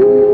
Ooh.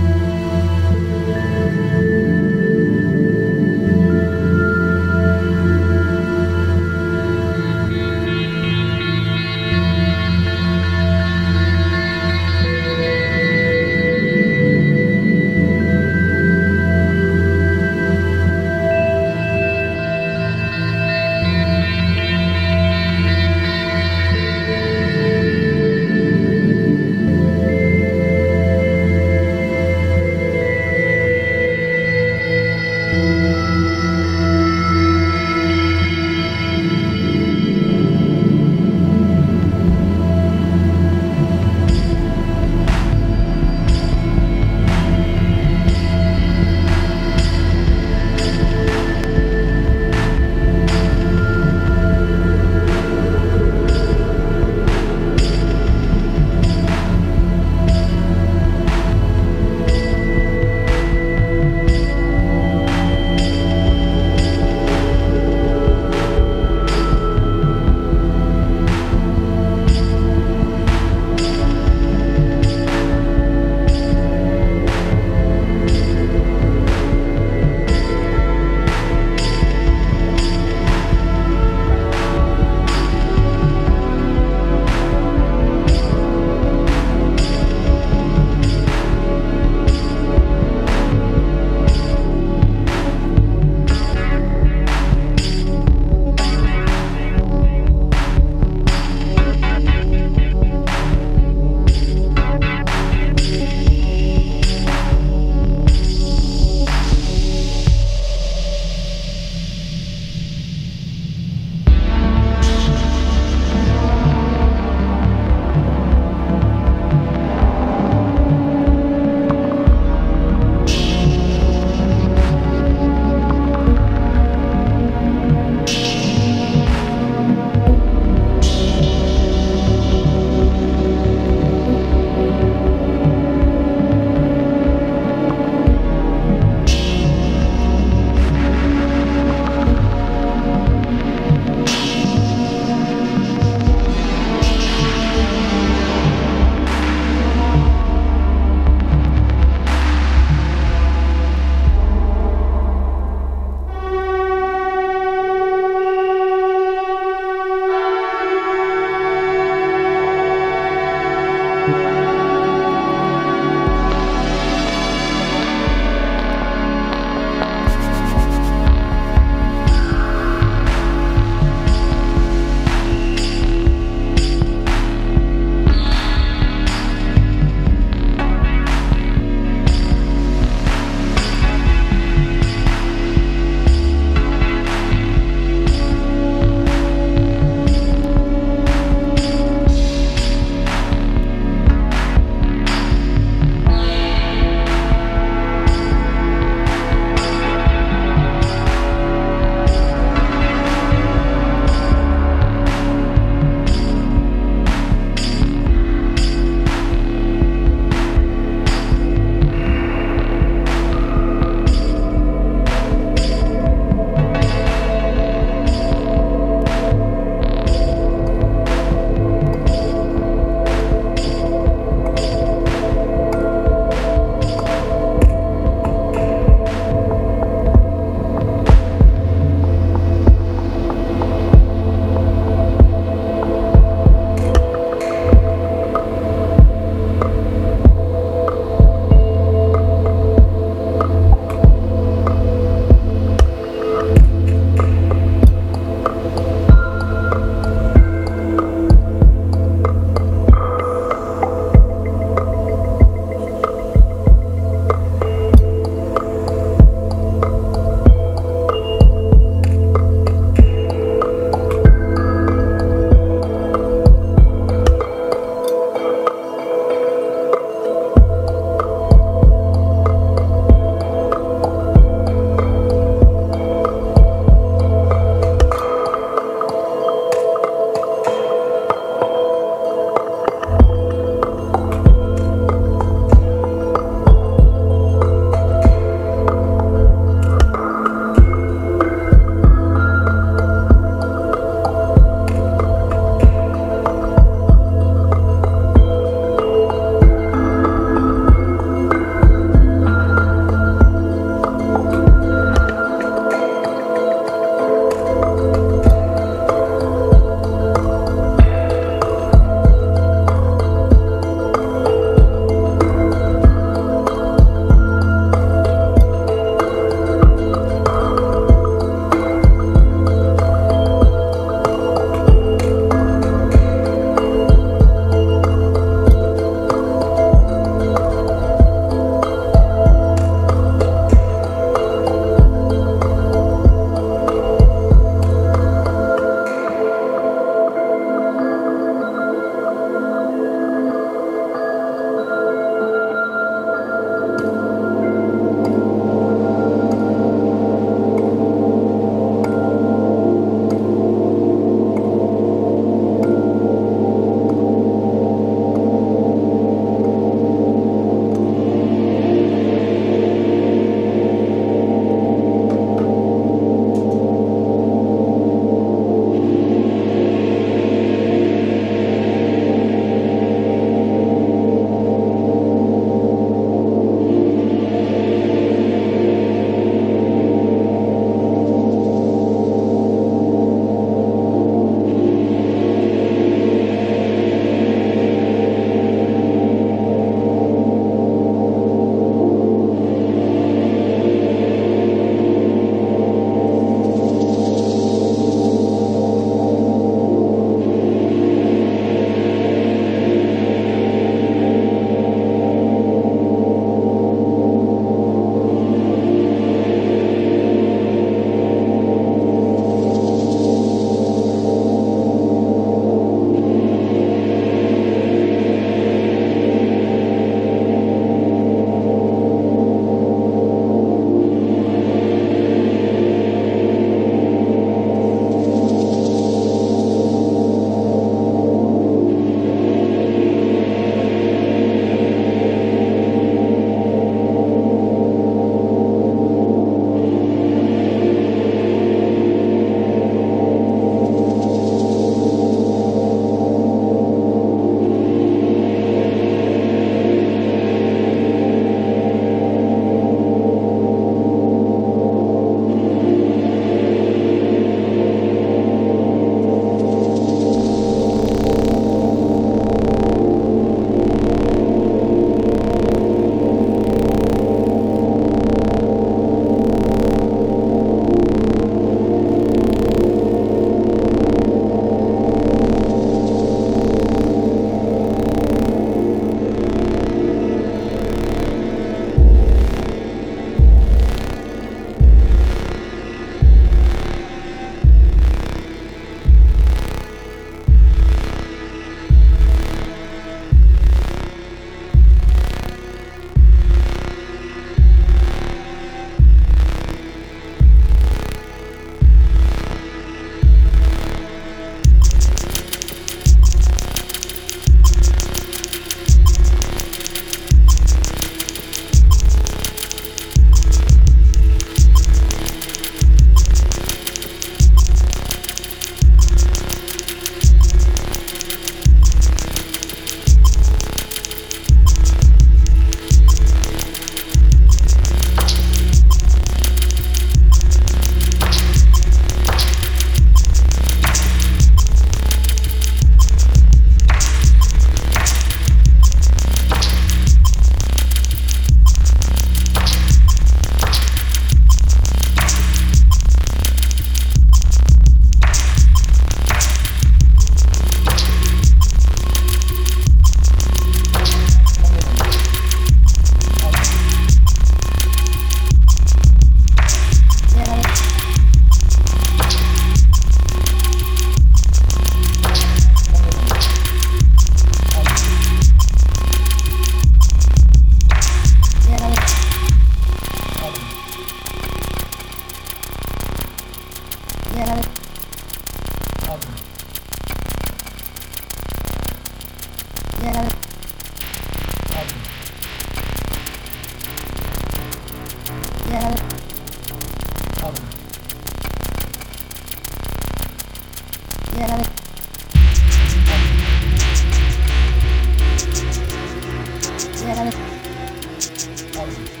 Thank.